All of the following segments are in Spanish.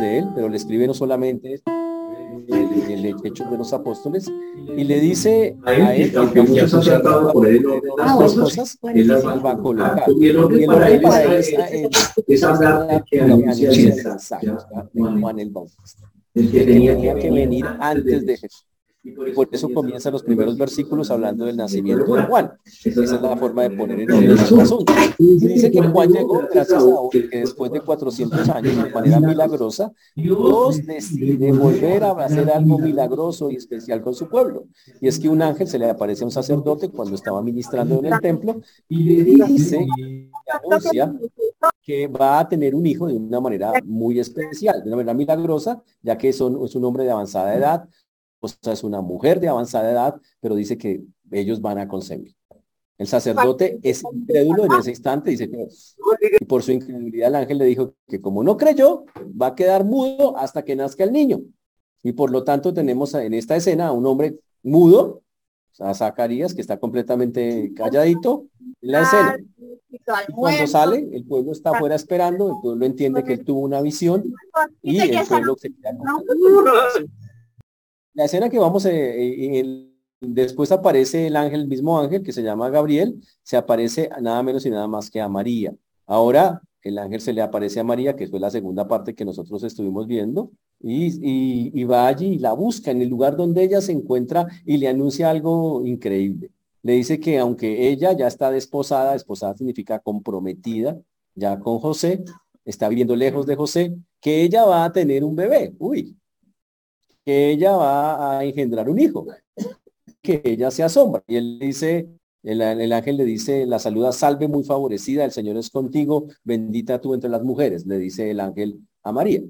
de él, pero le escribe no solamente el, el, hecho de los apóstoles y le dice a él que muchos han tratado de poner las cosas, él las va a colocar. Y el para esta es hablar que anuncia Juan el Bautista. El que tenía que venir antes de Jesús. Y por eso comienzan los primeros versículos hablando del nacimiento de Juan. Esa es la forma de poner en orden el asunto. Y dice que Juan llegó gracias a que después de 400 años, de manera milagrosa, Dios decide volver a hacer algo milagroso y especial con su pueblo. Y es que un ángel se le aparece a un sacerdote cuando estaba ministrando en el templo y le dice, anuncia que va a tener un hijo de una manera muy especial, de una manera milagrosa, ya que son, es un hombre de avanzada edad, o sea, es una mujer de avanzada edad, pero dice que ellos van a concebir. El sacerdote es incrédulo en ese instante, dice que y por su incredulidad el ángel le dijo que como no creyó, va a quedar mudo hasta que nazca el niño. Y por lo tanto tenemos en esta escena a un hombre mudo, a Zacarías, que está completamente calladito en la escena. Cuando sale, el pueblo está afuera esperando, el pueblo entiende que él tuvo una visión y el pueblo se queda la escena que vamos, eh, después aparece el ángel, el mismo ángel que se llama Gabriel, se aparece nada menos y nada más que a María. Ahora el ángel se le aparece a María, que fue la segunda parte que nosotros estuvimos viendo, y, y, va allí y la busca en el lugar donde ella se encuentra y le anuncia algo increíble. Le dice que aunque ella ya está desposada, desposada significa comprometida ya con José, está viviendo lejos de José, que ella va a tener un bebé. Uy, que ella va a engendrar un hijo, que ella se asombra. Y él dice, el, el, ángel le dice, la saluda, salve muy favorecida, el Señor es contigo, bendita tú entre las mujeres, le dice el ángel a María.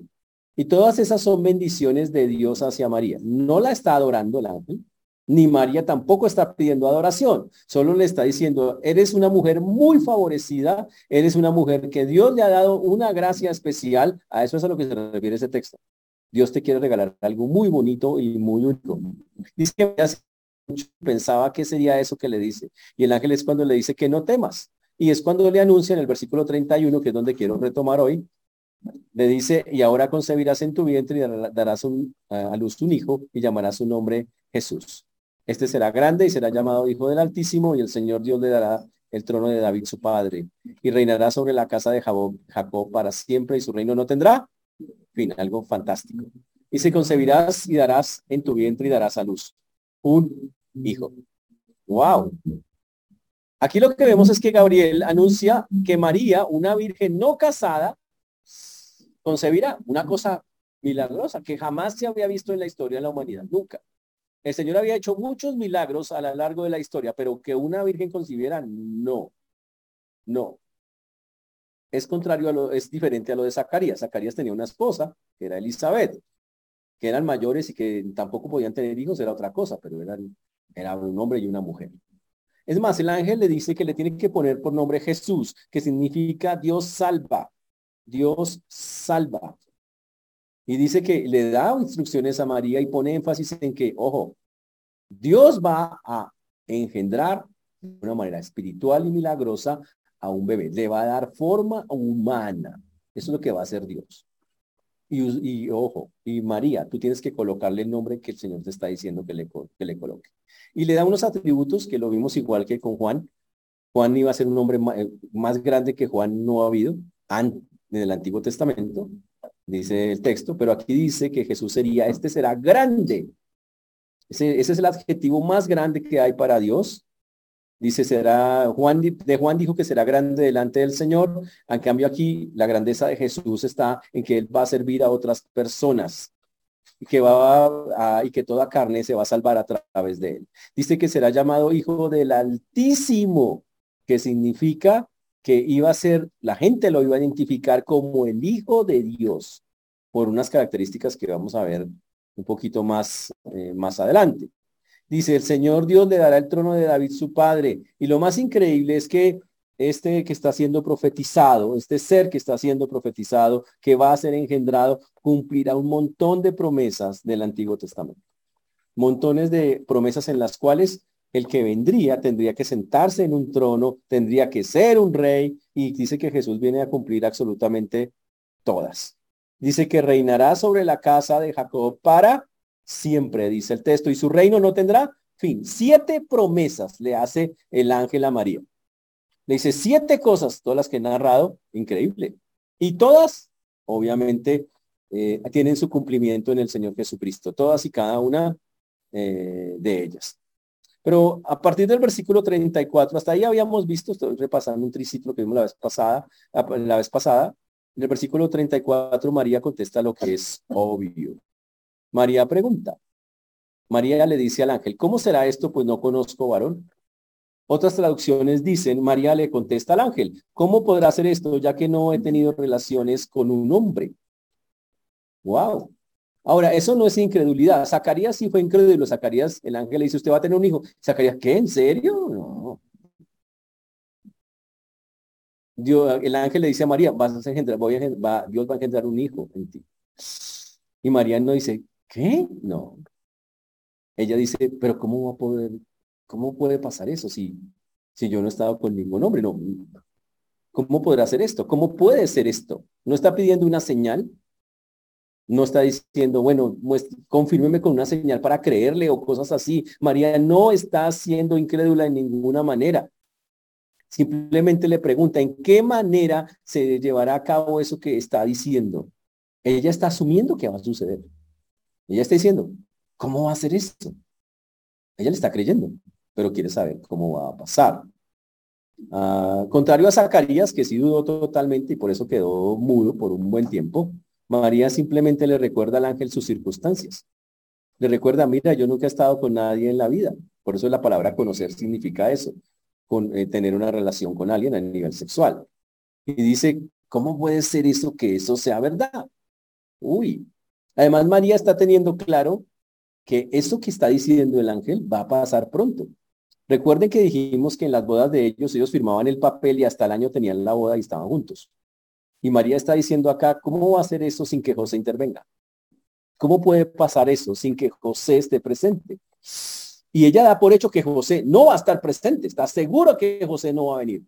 Y todas esas son bendiciones de Dios hacia María. No la está adorando el ángel, ni María tampoco está pidiendo adoración, solo le está diciendo, eres una mujer muy favorecida, eres una mujer que Dios le ha dado una gracia especial, a eso es a lo que se refiere ese texto. Dios te quiere regalar algo muy bonito y muy único. Dice que pensaba que sería eso que le dice. Y el ángel es cuando le dice que no temas. Y es cuando le anuncia en el versículo 31, que es donde quiero retomar hoy, le dice, y ahora concebirás en tu vientre y darás a luz un hijo y llamarás su nombre Jesús. Este será grande y será llamado Hijo del Altísimo y el Señor Dios le dará el trono de David su padre y reinará sobre la casa de Jacob para siempre y su reino no tendrá algo fantástico. Y se concebirás y darás en tu vientre y darás a luz un hijo. Wow. Aquí lo que vemos es que Gabriel anuncia que María, una virgen no casada, concebirá una cosa milagrosa que jamás se había visto en la historia de la humanidad, nunca. El Señor había hecho muchos milagros a lo largo de la historia, pero que una virgen concibiera, no, no es contrario a lo, es diferente a lo de Zacarías. Zacarías tenía una esposa, que era Elizabeth, que eran mayores y que tampoco podían tener hijos, era otra cosa, pero eran, era un hombre y una mujer. Es más, el ángel le dice que le tiene que poner por nombre Jesús, que significa Dios salva. Dios salva. Y dice que le da instrucciones a María y pone énfasis en que, ojo, Dios va a engendrar de una manera espiritual y milagrosa a un bebé, le va a dar forma humana. Eso es lo que va a hacer Dios. Y, ojo, y María, tú tienes que colocarle el nombre que el Señor te está diciendo que le, que le coloque. Y le da unos atributos que lo vimos igual que con Juan. Juan iba a ser un hombre eh, más, grande que Juan no ha habido en el Antiguo Testamento, dice el texto, pero aquí dice que Jesús sería, este será grande. Ese, ese es el adjetivo más grande que hay para Dios Dice, será, Juan, de Juan dijo que será grande delante del Señor. En cambio aquí la grandeza de Jesús está en que Él va a servir a otras personas y que, va a, y que toda carne se va a salvar a través de Él. Dice que será llamado Hijo del Altísimo, que significa que iba a ser, la gente lo iba a identificar como el Hijo de Dios, por unas características que vamos a ver un poquito más, eh, más adelante. Dice, el Señor Dios le dará el trono de David su padre. Y lo más increíble es que este que está siendo profetizado, este ser que está siendo profetizado, que va a ser engendrado, cumplirá un montón de promesas del Antiguo Testamento. Montones de promesas en las cuales el que vendría tendría que sentarse en un trono, tendría que ser un rey, y dice que Jesús viene a cumplir absolutamente todas. Dice que reinará sobre la casa de Jacob para siempre, dice el texto, y su reino no tendrá fin. Siete promesas le hace el ángel a María. Le dice siete cosas, todas las que he narrado, increíble. Y todas, obviamente, eh, tienen su cumplimiento en el Señor Jesucristo, todas y cada una eh, de ellas. Pero a partir del versículo 34, hasta ahí habíamos visto, estoy repasando un triciclo que vimos la vez pasada, la vez pasada, en el versículo 34 María contesta lo que es obvio. María pregunta. María le dice al ángel, ¿cómo será esto? Pues no conozco varón. Otras traducciones dicen, María le contesta al ángel, ¿cómo podrá hacer esto ya que no he tenido relaciones con un hombre? Wow. Ahora, eso no es incredulidad. Zacarías sí fue incrédulo. Zacarías, el ángel le dice, usted va a tener un hijo. Zacarías, ¿qué? ¿En serio? No. Dios, el ángel le dice a María, vas a engendrar, voy a, va, Dios va a engendrar un hijo en ti. Y María no dice, ¿qué? No. Ella dice, pero ¿cómo va a poder, cómo puede pasar eso si, si yo no he estado con ningún hombre? No. ¿Cómo podrá hacer esto? ¿Cómo puede ser esto? ¿No está pidiendo una señal? no está diciendo, bueno, confírmeme con una señal para creerle o cosas así. María no está siendo incrédula en ninguna manera. Simplemente le pregunta, ¿en qué manera se llevará a cabo eso que está diciendo? Ella está asumiendo que va a suceder. Ella está diciendo, ¿cómo va a ser esto? Ella le está creyendo, pero quiere saber cómo va a pasar. Ah, contrario a Zacarías, que sí dudó totalmente y por eso quedó mudo por un buen tiempo, María simplemente le recuerda al ángel sus circunstancias. Le recuerda, mira, yo nunca he estado con nadie en la vida. Por eso la palabra conocer significa eso, con, eh, tener una relación con alguien a nivel sexual. Y dice, ¿cómo puede ser eso que eso sea verdad? Uy. Además, María está teniendo claro que eso que está diciendo el ángel va a pasar pronto. Recuerden que dijimos que en las bodas de ellos, ellos firmaban el papel y hasta el año tenían la boda y estaban juntos. Y María está diciendo acá, ¿cómo va a hacer eso sin que José intervenga? ¿Cómo puede pasar eso sin que José esté presente? Y ella da por hecho que José no va a estar presente, está seguro que José no va a venir,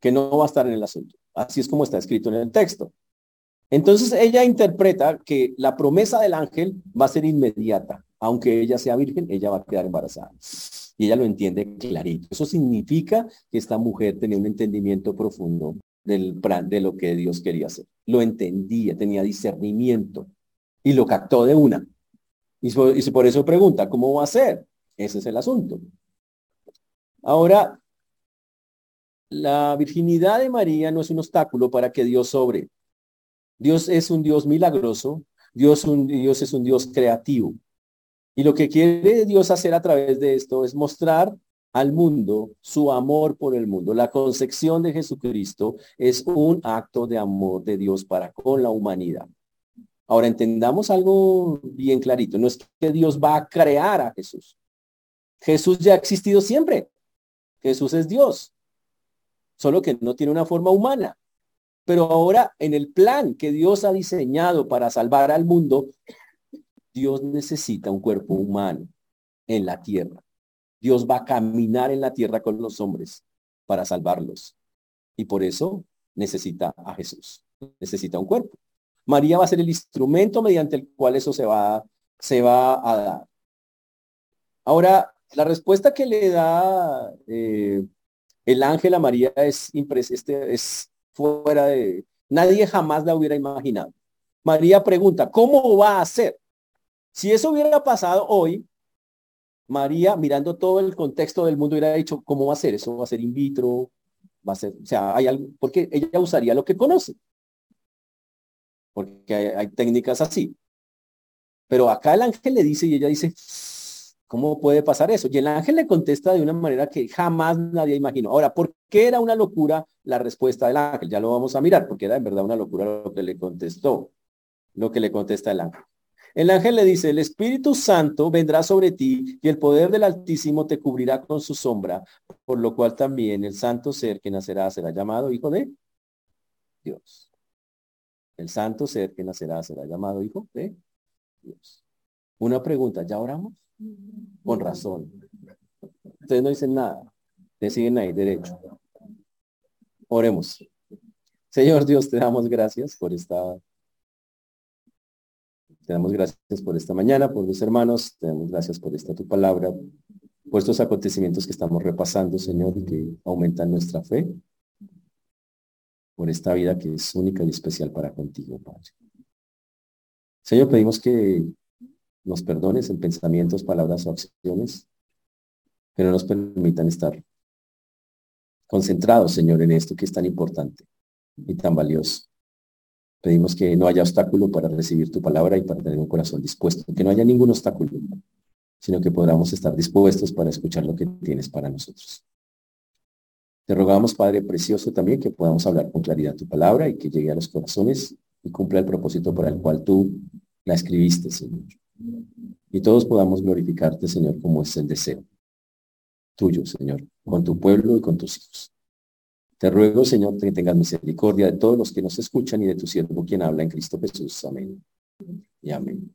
que no va a estar en el asunto. Así es como está escrito en el texto. Entonces ella interpreta que la promesa del ángel va a ser inmediata. Aunque ella sea virgen, ella va a quedar embarazada. Y ella lo entiende clarito. Eso significa que esta mujer tenía un entendimiento profundo del plan, de lo que Dios quería hacer. Lo entendía, tenía discernimiento y lo captó de una. Y, y por eso pregunta, ¿cómo va a ser? Ese es el asunto. Ahora, la virginidad de María no es un obstáculo para que Dios sobre. Dios es un Dios milagroso, Dios, un, Dios es un Dios creativo. Y lo que quiere Dios hacer a través de esto es mostrar al mundo su amor por el mundo. La concepción de Jesucristo es un acto de amor de Dios para con la humanidad. Ahora entendamos algo bien clarito. No es que Dios va a crear a Jesús. Jesús ya ha existido siempre. Jesús es Dios. Solo que no tiene una forma humana. Pero ahora en el plan que Dios ha diseñado para salvar al mundo, Dios necesita un cuerpo humano en la tierra. Dios va a caminar en la tierra con los hombres para salvarlos. Y por eso necesita a Jesús. Necesita un cuerpo. María va a ser el instrumento mediante el cual eso se va, se va a dar. Ahora, la respuesta que le da eh, el ángel a María es, este, es fuera de... Nadie jamás la hubiera imaginado. María pregunta, ¿cómo va a ser? Si eso hubiera pasado hoy, María, mirando todo el contexto del mundo, hubiera dicho, ¿cómo va a ser? Eso va a ser in vitro, va a ser, o sea, hay algo, porque ella usaría lo que conoce. Porque hay, técnicas así. Pero acá el ángel le dice y ella dice, ¿cómo puede pasar eso? Y el ángel le contesta de una manera que jamás nadie imaginó. Ahora, ¿por qué era una locura la respuesta del ángel? Ya lo vamos a mirar, porque era en verdad una locura lo que le contestó, lo que le contesta el ángel. El ángel le dice, el Espíritu Santo vendrá sobre ti y el poder del Altísimo te cubrirá con su sombra, por lo cual también el santo ser que nacerá será llamado hijo de Dios. El santo ser que nacerá será llamado hijo de Dios. Una pregunta, ¿ya oramos? Con razón. Ustedes no dicen nada. Ustedes siguen ahí derecho. Oremos. Señor Dios, te damos gracias por esta te damos gracias por esta mañana, por mis hermanos, te damos gracias por esta tu palabra, por estos acontecimientos que estamos repasando, Señor, y que aumentan nuestra fe, por esta vida que es única y especial para contigo, Padre. Señor, pedimos que nos perdones en pensamientos, palabras o acciones, que no nos permitan estar concentrados, Señor, en esto que es tan importante y tan valioso. Pedimos que no haya obstáculo para recibir tu palabra y para tener un corazón dispuesto, que no haya ningún obstáculo, sino que podamos estar dispuestos para escuchar lo que tienes para nosotros. Te rogamos, Padre Precioso, también que podamos hablar con claridad tu palabra y que llegue a los corazones y cumpla el propósito para el cual tú la escribiste, Señor. Y todos podamos glorificarte, Señor, como es el deseo tuyo, Señor, con tu pueblo y con tus hijos. Te ruego, Señor, que tengas misericordia de todos los que nos escuchan y de tu siervo quien habla en Cristo Jesús. Amén. Y amén.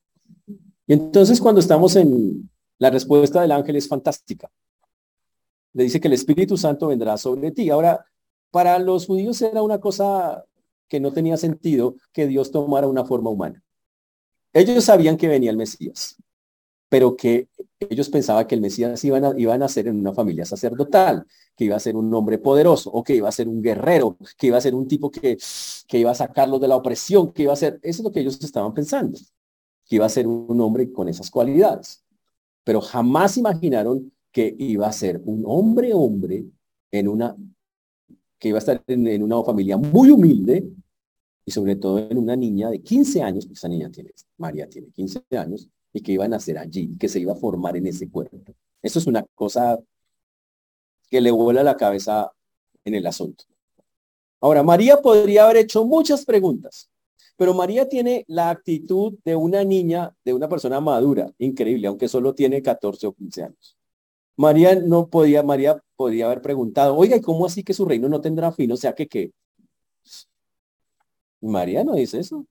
Y entonces cuando estamos en la respuesta del ángel es fantástica. Le dice que el Espíritu Santo vendrá sobre ti. Ahora, para los judíos era una cosa que no tenía sentido que Dios tomara una forma humana. Ellos sabían que venía el Mesías, pero que ellos pensaban que el Mesías iba a, iba a nacer en una familia sacerdotal, que iba a ser un hombre poderoso, o que iba a ser un guerrero, que iba a ser un tipo que, que iba a sacarlos de la opresión, que iba a ser, eso es lo que ellos estaban pensando, que iba a ser un hombre con esas cualidades. Pero jamás imaginaron que iba a ser un hombre hombre en una, que iba a estar en, una familia muy humilde y sobre todo en una niña de 15 años, esa niña tiene, María tiene 15 años, y que iba a nacer allí, que se iba a formar en ese cuerpo. Eso es una cosa que le vuela la cabeza en el asunto. Ahora, María podría haber hecho muchas preguntas, pero María tiene la actitud de una niña, de una persona madura, increíble, aunque solo tiene 14 o 15 años. María no podía, María podría haber preguntado, oiga, ¿y cómo así que su reino no tendrá fin? O sea que qué. María no dice eso.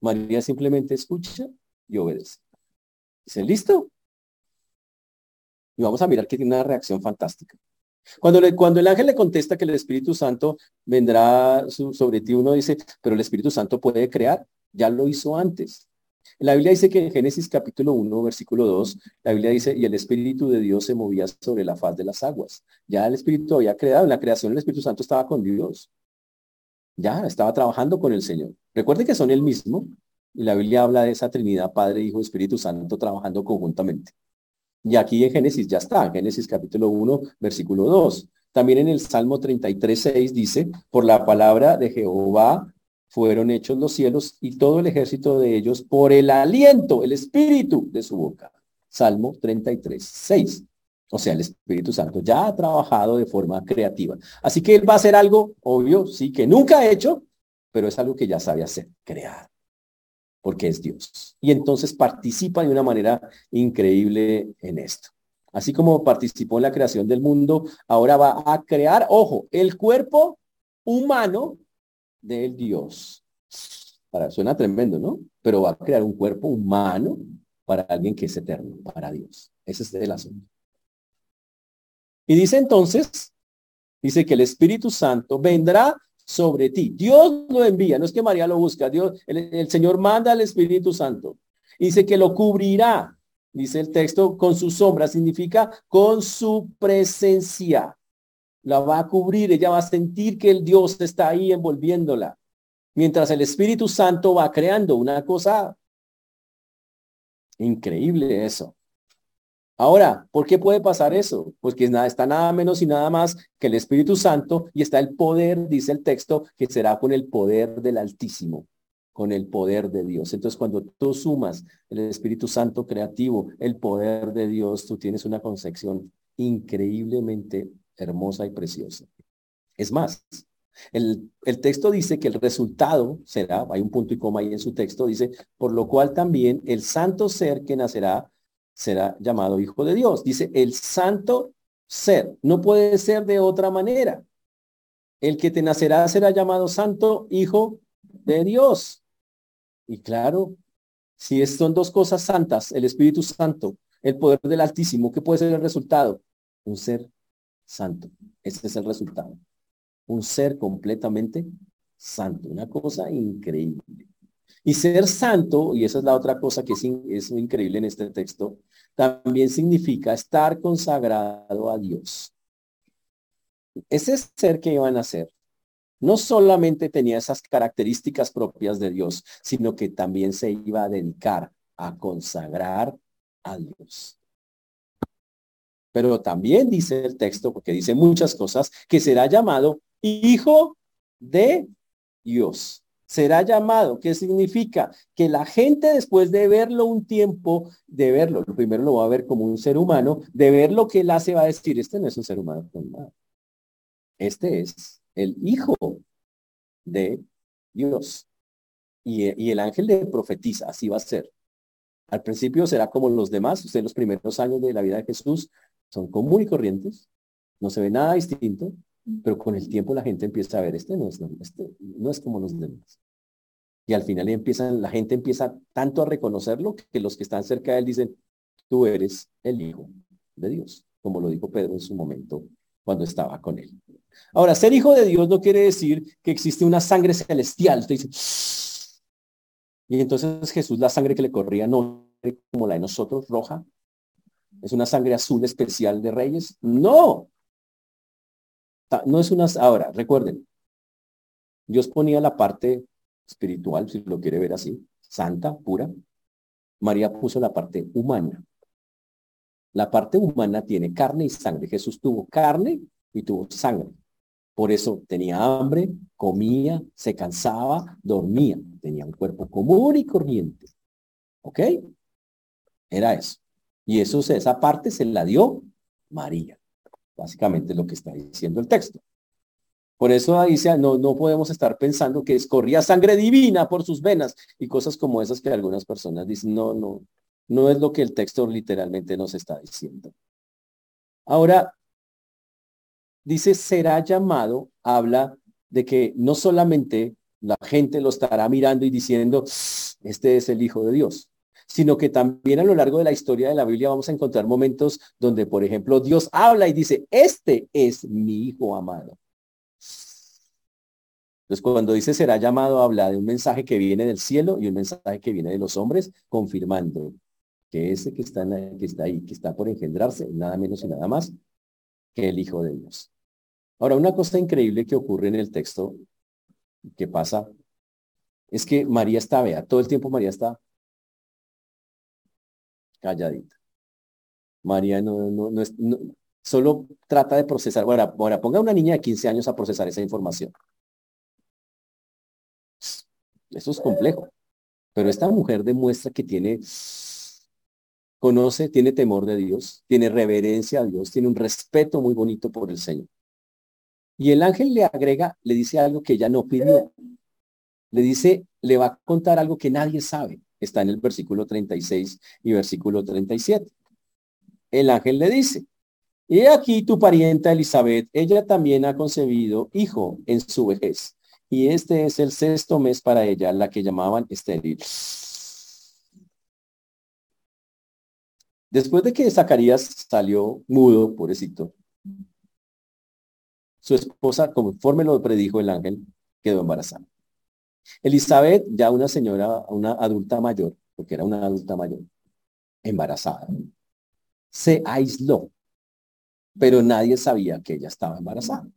María simplemente escucha y obedece. Dice, ¿listo? Y vamos a mirar que tiene una reacción fantástica. Cuando, cuando el ángel le contesta que el Espíritu Santo vendrá sobre ti, uno dice, pero el Espíritu Santo puede crear, ya lo hizo antes. La Biblia dice que en Génesis capítulo 1, versículo 2, la Biblia dice, y el Espíritu de Dios se movía sobre la faz de las aguas. Ya el Espíritu había creado, en la creación el Espíritu Santo estaba con Dios. Ya estaba trabajando con el Señor. Recuerde que son el mismo, y la Biblia habla de esa Trinidad, Padre, Hijo, Espíritu Santo, trabajando conjuntamente. Y aquí en Génesis ya está, Génesis capítulo 1, versículo 2. También en el Salmo 33, 6 dice, por la palabra de Jehová fueron hechos los cielos y todo el ejército de ellos por el aliento, el espíritu de su boca. Salmo 33, 6. O sea, el Espíritu Santo ya ha trabajado de forma creativa. Así que él va a hacer algo, obvio, sí, que nunca ha hecho, pero es algo que ya sabe hacer, crear porque es Dios. Y entonces participa de una manera increíble en esto. Así como participó en la creación del mundo, ahora va a crear, ojo, el cuerpo humano del Dios. Para, suena tremendo, ¿no? Pero va a crear un cuerpo humano para alguien que es eterno, para Dios. Ese es el asunto. Y dice entonces, dice que el Espíritu Santo vendrá sobre ti. Dios lo envía, no es que María lo busca, Dios, el, Señor manda al Espíritu Santo. Dice que lo cubrirá, dice el texto, con su sombra, significa con su presencia. La va a cubrir, ella va a sentir que el Dios está ahí envolviéndola. Mientras el Espíritu Santo va creando una cosa increíble eso. Ahora, ¿por qué puede pasar eso? Pues que está nada menos y nada más que el Espíritu Santo y está el poder, dice el texto, que será con el poder del Altísimo, con el poder de Dios. Entonces, cuando tú sumas el Espíritu Santo creativo, el poder de Dios, tú tienes una concepción increíblemente hermosa y preciosa. Es más, el, el, texto dice que el resultado será, hay un punto y coma ahí en su texto, dice, por lo cual también el santo ser que nacerá será llamado hijo de Dios. Dice, el santo ser. No puede ser de otra manera. El que te nacerá será llamado santo hijo de Dios. Y claro, si son dos cosas santas, el Espíritu Santo, el poder del Altísimo, ¿qué puede ser el resultado? Un ser santo. Ese es el resultado. Un ser completamente santo. Una cosa increíble. Y ser santo, y esa es la otra cosa que es, es increíble en este texto, también significa estar consagrado a Dios. Ese ser que iban a ser no solamente tenía esas características propias de Dios, sino que también se iba a dedicar a consagrar a Dios. Pero también dice el texto, porque dice muchas cosas, que será llamado hijo de Dios. Será llamado, ¿qué significa? Que la gente después de verlo un tiempo, de verlo, primero lo va a ver como un ser humano, de ver lo que él hace va a decir, este no es un ser humano, este es el hijo de Dios. Y, y el ángel le profetiza, así va a ser. Al principio será como los demás, usted los primeros años de la vida de Jesús son común y corrientes, no se ve nada distinto, pero con el tiempo la gente empieza a ver, este no es, este no es como los demás. Y al final empiezan, la gente empieza tanto a reconocerlo que los que están cerca de él dicen, tú eres el Hijo de Dios, como lo dijo Pedro en su momento cuando estaba con él. Ahora, ser hijo de Dios no quiere decir que existe una sangre celestial. Usted dice, y entonces Jesús, la sangre que le corría no como la de nosotros, roja, es una sangre azul especial de reyes. No, no es una, ahora, recuerden, Dios ponía la parte espiritual, si lo quiere ver así, santa, pura. María puso la parte humana. La parte humana tiene carne y sangre. Jesús tuvo carne y tuvo sangre. Por eso tenía hambre, comía, se cansaba, dormía. Tenía un cuerpo común y corriente. ¿Ok? Era eso. Y eso, esa parte se la dio María. Básicamente lo que está diciendo el texto. Por eso dice, no, no podemos estar pensando que escorría sangre divina por sus venas y cosas como esas que algunas personas dicen, no, no, no es lo que el texto literalmente nos está diciendo. Ahora, dice, será llamado, habla de que no solamente la gente lo estará mirando y diciendo, este es el Hijo de Dios, sino que también a lo largo de la historia de la Biblia vamos a encontrar momentos donde, por ejemplo, Dios habla y dice, este es mi hijo amado. Entonces, cuando dice será llamado, habla de un mensaje que viene del cielo y un mensaje que viene de los hombres, confirmando que ese que está, que está ahí, que está por engendrarse, nada menos y nada más que el Hijo de Dios. Ahora, una cosa increíble que ocurre en el texto, que pasa, es que María está, vea, todo el tiempo María está calladita. María no, no, no, es, solo trata de procesar. Ahora, ahora, ponga a una niña de 15 años a procesar esa información. Eso es complejo. Pero esta mujer demuestra que tiene, conoce, tiene temor de Dios, tiene reverencia a Dios, tiene un respeto muy bonito por el Señor. Y el ángel le agrega, le dice algo que ella no pidió. Le dice, le va a contar algo que nadie sabe está en el versículo 36 y versículo 37. El ángel le dice, y aquí tu parienta Elizabeth, ella también ha concebido hijo en su vejez, y este es el sexto mes para ella, la que llamaban estéril. Después de que Zacarías salió mudo, pobrecito, su esposa, conforme lo predijo el ángel, quedó embarazada. Elizabeth, ya una señora, una adulta mayor, porque era una adulta mayor, embarazada, se aisló, pero nadie sabía que ella estaba embarazada.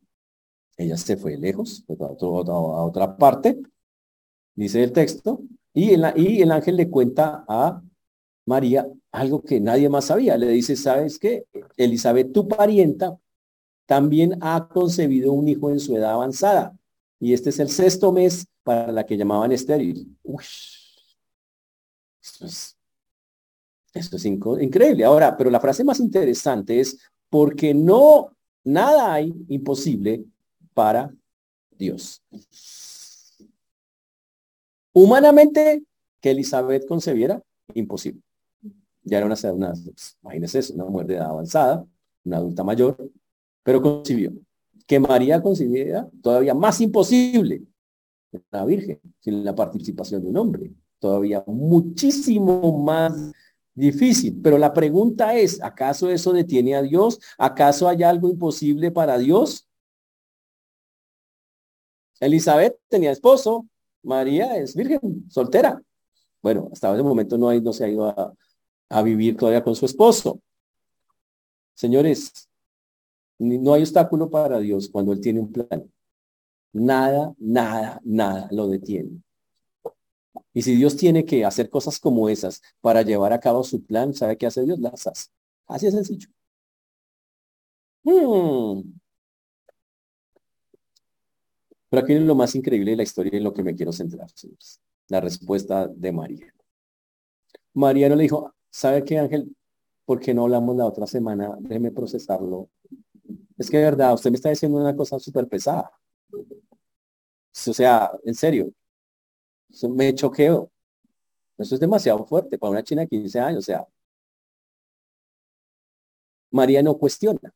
Ella se fue lejos, a, otra parte, dice el texto, y el, y el ángel le cuenta a María algo que nadie más sabía. Le dice, ¿sabes qué? Elizabeth, tu parienta, también ha concebido un hijo en su edad avanzada. Y este es el sexto mes para la que llamaban estéril. es, esto es increíble. Ahora, pero la frase más interesante es, porque no, nada hay imposible para Dios. Humanamente, que Elizabeth concebiera, imposible. Ya era una, una imagínense, una muerte avanzada, una adulta mayor, pero concibió. Que María concibiera, todavía más imposible la Virgen, sin la participación de un hombre. Todavía muchísimo más difícil. Pero la pregunta es, ¿acaso eso detiene a Dios? ¿Acaso hay algo imposible para Dios? Elizabeth tenía esposo, María es virgen, soltera. Bueno, hasta ese momento no, hay, no se ha ido a, a vivir todavía con su esposo. Señores, no hay obstáculo para Dios cuando Él tiene un plan. Nada, nada, nada lo detiene. Y si Dios tiene que hacer cosas como esas para llevar a cabo su plan, ¿sabe qué hace Dios? Las hace. Así es sencillo. Hmm. Pero aquí es lo más increíble de la historia y en lo que me quiero centrar, señores. La respuesta de María. María no le dijo, ¿sabe qué, Ángel? ¿Por qué no hablamos la otra semana? Déjeme procesarlo. Es que de verdad, usted me está diciendo una cosa súper pesada. O sea, en serio, me choqueo. Eso es demasiado fuerte para una china de 15 años. O sea, María no cuestiona.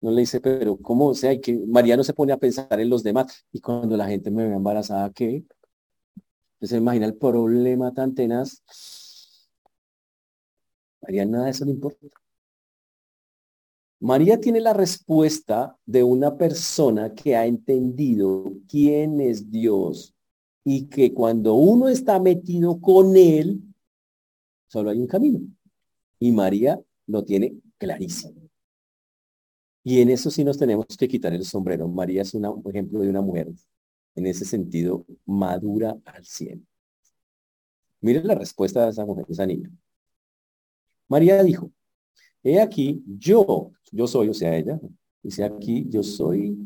No le dice, pero ¿cómo? O sea, que María no se pone a pensar en los demás. Y cuando la gente me ve embarazada, ¿qué? Se imagina el problema tan tenaz. María nada de eso le importa. María tiene la respuesta de una persona que ha entendido quién es Dios y que cuando uno está metido con Él, solo hay un camino. Y María lo tiene clarísimo. Y en eso sí nos tenemos que quitar el sombrero. María es un ejemplo de una mujer, en ese sentido, madura al cielo. Miren la respuesta de esa mujer, esa niña. María dijo, he aquí, yo, yo soy, o sea, ella, dice aquí, yo soy.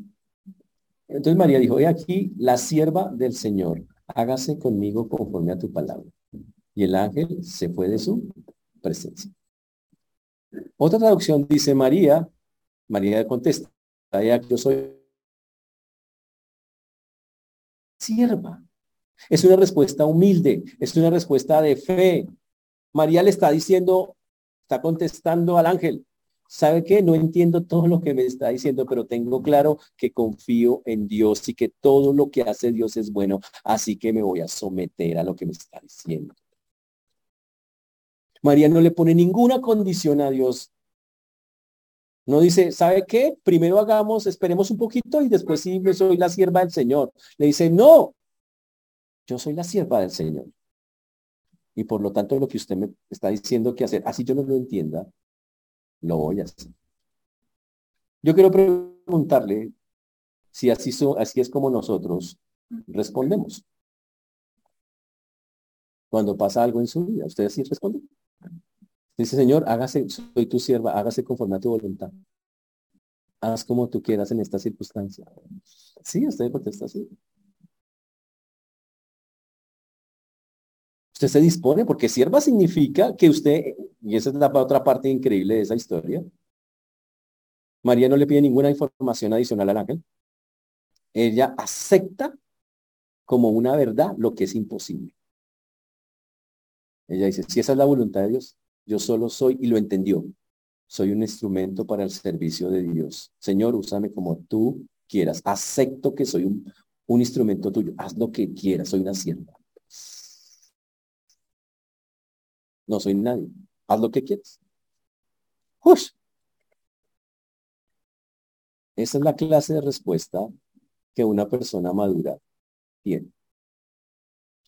Entonces María dijo, he aquí, la sierva del Señor, hágase conmigo conforme a tu palabra. Y el ángel se fue de su presencia. Otra traducción dice María, María contesta, yo soy sierva. Es una respuesta humilde, es una respuesta de fe. María le está diciendo, está contestando al ángel, ¿sabe qué? No entiendo todo lo que me está diciendo, pero tengo claro que confío en Dios y que todo lo que hace Dios es bueno, así que me voy a someter a lo que me está diciendo. María no le pone ninguna condición a Dios. No dice, ¿sabe qué? Primero hagamos, esperemos un poquito y después sí me soy la sierva del Señor. Le dice, no, yo soy la sierva del Señor. Y por lo tanto lo que usted me está diciendo que hacer, así yo no lo entienda, lo voy a hacer. Yo quiero preguntarle si así, así es como nosotros respondemos. Cuando pasa algo en su vida, ¿usted así responde? Dice, Señor, hágase, soy tu sierva, hágase conforme a tu voluntad. Haz como tú quieras en esta circunstancia. Sí, usted contesta así. Usted se dispone porque sierva significa que usted, y esa es la otra parte increíble de esa historia, María no le pide ninguna información adicional al ángel. Ella acepta como una verdad lo que es imposible. Ella dice, si esa es la voluntad de Dios, yo solo soy, y lo entendió, soy un instrumento para el servicio de Dios. Señor, úsame como tú quieras. Acepto que soy un, un instrumento tuyo. Haz lo que quieras, soy una sierva. No soy nadie. Haz lo que quieras. Esa es la clase de respuesta que una persona madura tiene.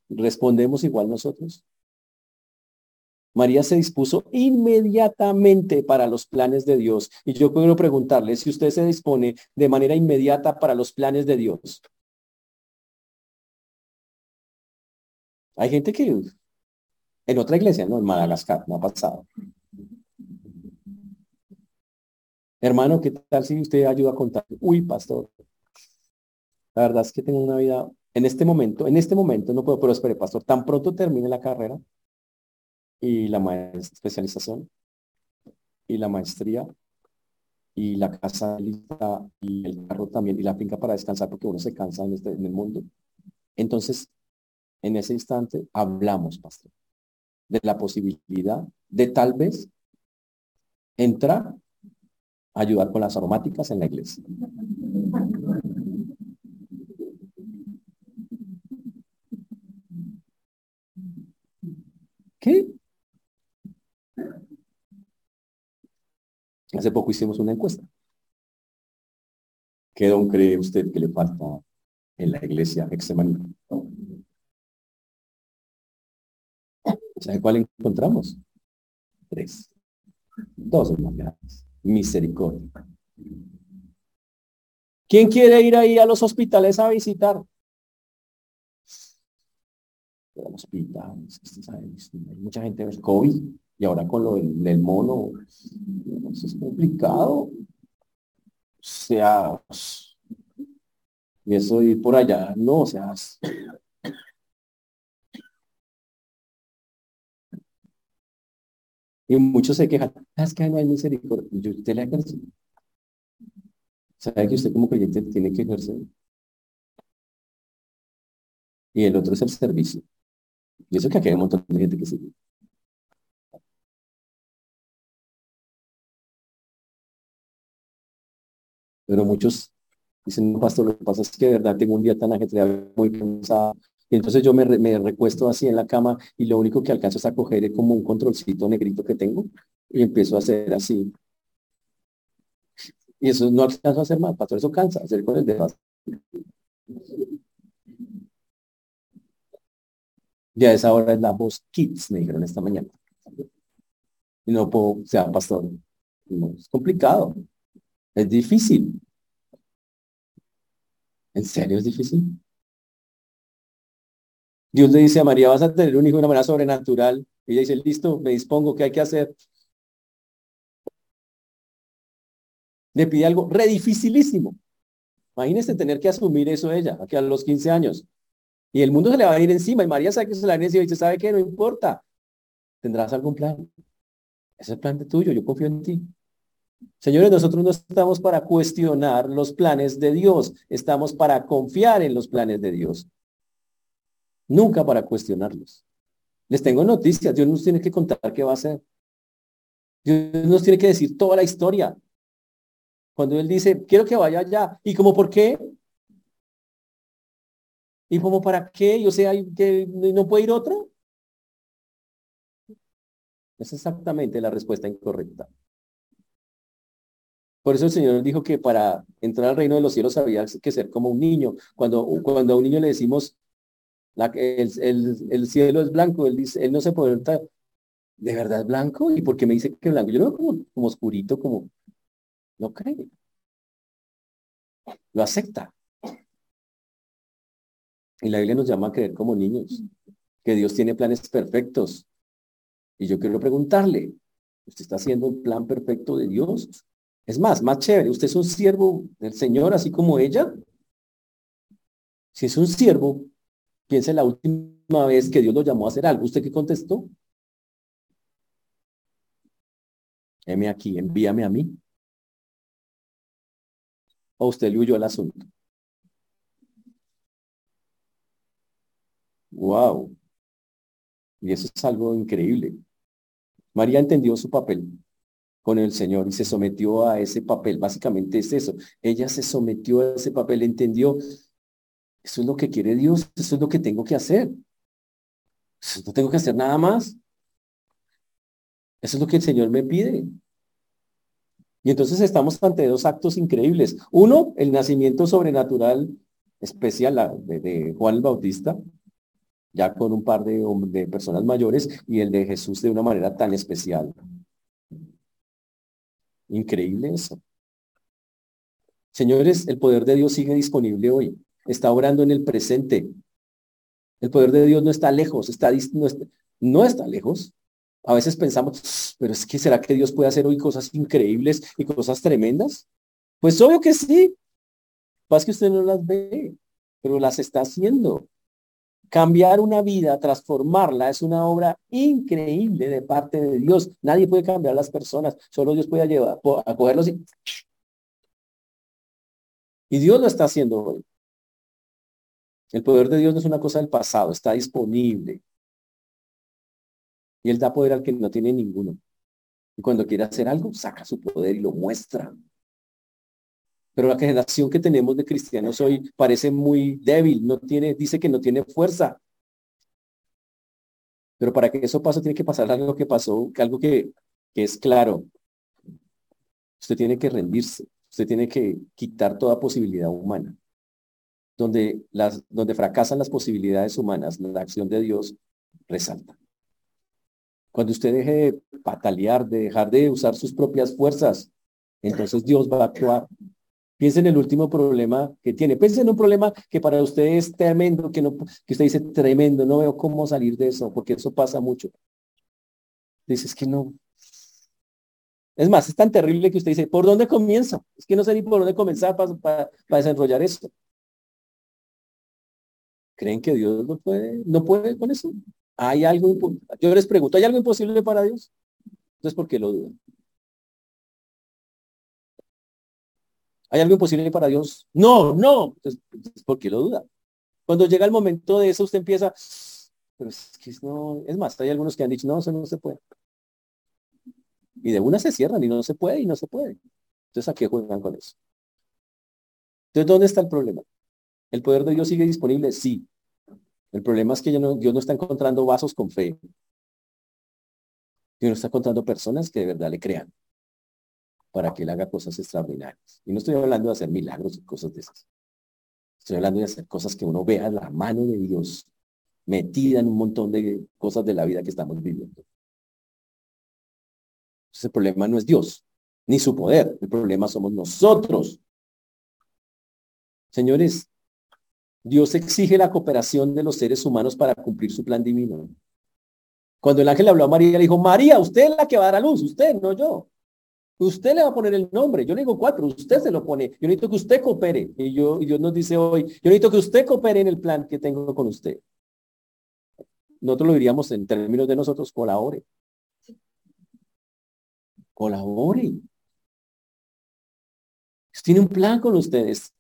¿Respondemos igual nosotros? María se dispuso inmediatamente para los planes de Dios. Y yo quiero preguntarle si usted se dispone de manera inmediata para los planes de Dios. Hay gente que en otra iglesia, ¿no? En Madagascar, no ha pasado. Hermano, ¿qué tal si usted ayuda a contar? Uy, pastor. La verdad es que tengo una vida, en este momento, en este momento no puedo, pero espere, pastor, tan pronto termine la carrera y la especialización y la maestría y la casa lista y el carro también y la finca para descansar porque uno se cansa en, este, en el mundo. Entonces, en ese instante hablamos, pastor de la posibilidad de tal vez entrar a ayudar con las aromáticas en la iglesia. ¿Qué? Hace poco hicimos una encuesta. ¿Qué don cree usted que le falta en la iglesia ¿Sabe cuál encontramos? Tres. Dos son más grandes. Misericordia. ¿Quién quiere ir ahí a los hospitales a visitar? Los hospitales, hay mucha gente el COVID y ahora con lo del, mono, es complicado. O sea, y eso ir por allá, no, o sea, y muchos se quejan, ah, es que no hay misericordia. Yo usted le ejerce. ¿Sabe que usted como creyente tiene que ejercer? Y el otro es el servicio. Y eso que aquí hay un montón de gente que sigue. Pero muchos dicen, no, pastor, lo que pasa es que de verdad tengo un día tan ajetreado, muy cansado. Y entonces yo me, me, recuesto así en la cama y lo único que alcanzo es a coger como un controlcito negrito que tengo y empiezo a hacer así. Y eso no alcanzo a hacer más, pastor, eso cansa, hacer con el dedo. Ya esa hora es la voz kids, me dijeron esta mañana. Y no puedo, o sea, pastor, es complicado, es difícil. ¿En serio es difícil? Dios le dice a María, vas a tener un hijo de una manera sobrenatural. Y ella dice, listo, me dispongo, ¿qué hay que hacer? Le pide algo re dificilísimo. Imagínese tener que asumir eso ella, aquí a los 15 años. Y el mundo se le va a ir encima. Y María sabe que se le va a encima y dice, ¿sabe qué? No importa. Tendrás algún plan. Ese es el plan de tuyo, yo confío en ti. Señores, nosotros no estamos para cuestionar los planes de Dios, estamos para confiar en los planes de Dios. Nunca para cuestionarlos. Les tengo noticias, Dios nos tiene que contar qué va a hacer. Dios nos tiene que decir toda la historia. Cuando Él dice, quiero que vaya allá, ¿y como por qué? ¿Y como para qué? Yo sé, que no puede ir otro. Es exactamente la respuesta incorrecta. Por eso el Señor dijo que para entrar al reino de los cielos había que ser como un niño. Cuando, cuando a un niño le decimos, la, el, el, cielo es blanco, él, dice, él no se puede entrar. ¿De verdad es blanco? ¿Y por qué me dice que es blanco? Yo lo veo como, como oscurito, como... No cree. Lo acepta. Y la Biblia nos llama a creer como niños, que Dios tiene planes perfectos. Y yo quiero preguntarle, ¿usted está haciendo el plan perfecto de Dios? Es más, más chévere, ¿usted es un siervo del Señor así como ella? Si es un siervo, piense la última vez que Dios lo llamó a hacer algo. ¿Usted qué contestó? Heme aquí, envíame a mí. ¿O usted le huyó al asunto? Wow. Y eso es algo increíble. María entendió su papel con el Señor y se sometió a ese papel. Básicamente es eso. Ella se sometió a ese papel, entendió, eso es lo que quiere Dios, eso es lo que tengo que hacer. no tengo que hacer nada más. Eso es lo que el Señor me pide. Y entonces estamos ante dos actos increíbles. Uno, el nacimiento sobrenatural especial de, de Juan el Bautista, ya con un par de, de personas mayores, y el de Jesús de una manera tan especial. Increíble eso. Señores, el poder de Dios sigue disponible hoy. Está orando en el presente. El poder de Dios no está lejos, está, no, está, no está lejos. A veces pensamos, pero es que ¿será que Dios puede hacer hoy cosas increíbles y cosas tremendas? Pues obvio que sí. Pasa que usted no las ve, pero las está haciendo. Cambiar una vida, transformarla, es una obra increíble de parte de Dios. Nadie puede cambiar las personas, solo Dios puede llevar, a cogerlos y... Y Dios lo está haciendo hoy. El poder de Dios no es una cosa del pasado, está disponible. Y Él da poder al que no tiene ninguno. Y cuando quiere hacer algo, saca su poder y lo muestra. Pero la generación que tenemos de cristianos hoy parece muy débil, no tiene, dice que no tiene fuerza. Pero para que eso pase, tiene que pasar algo que pasó, algo que, que es claro. Usted tiene que rendirse, usted tiene que quitar toda posibilidad humana. Donde, las, donde fracasan las posibilidades humanas, la acción de Dios resalta. Cuando usted deje de patalear, de dejar de usar sus propias fuerzas, entonces Dios va a actuar. Piense en el último problema que tiene. Piense en un problema que para usted es tremendo, que, no, que usted dice tremendo, no veo cómo salir de eso, porque eso pasa mucho. Dice, es que no. Es más, es tan terrible que usted dice, ¿por dónde comienzo? Es que no sé ni por dónde comenzar para, para, para desarrollar esto. ¿Creen que Dios no puede, no puede con eso? ¿Hay algo Yo les pregunto, ¿hay algo imposible para Dios? Entonces, ¿por qué lo dudan? ¿Hay algo imposible para Dios? No, no. Entonces, ¿por qué lo duda? Cuando llega el momento de eso, usted empieza, pero es que no, es más, hay algunos que han dicho, no, eso no se puede. Y de una se cierran y no se puede y no se puede. Entonces, ¿a qué juegan con eso? Entonces, ¿dónde está el problema? ¿El poder de Dios sigue disponible? Sí. El problema es que Dios no está encontrando vasos con fe. Dios no está encontrando personas que de verdad le crean para que Él haga cosas extraordinarias. Y no estoy hablando de hacer milagros y cosas de esas. Estoy hablando de hacer cosas que uno vea la mano de Dios metida en un montón de cosas de la vida que estamos viviendo. Ese problema no es Dios, ni su poder. El problema somos nosotros. Señores, Dios exige la cooperación de los seres humanos para cumplir su plan divino. Cuando el ángel habló a María, le dijo, María, usted es la que va a dar a luz, usted, no yo. Usted le va a poner el nombre. Yo le digo cuatro, usted se lo pone. Yo necesito que usted coopere. Y, yo, y Dios nos dice hoy, yo necesito que usted coopere en el plan que tengo con usted. Nosotros lo diríamos en términos de nosotros, colabore. Colabore. Tiene un plan con ustedes.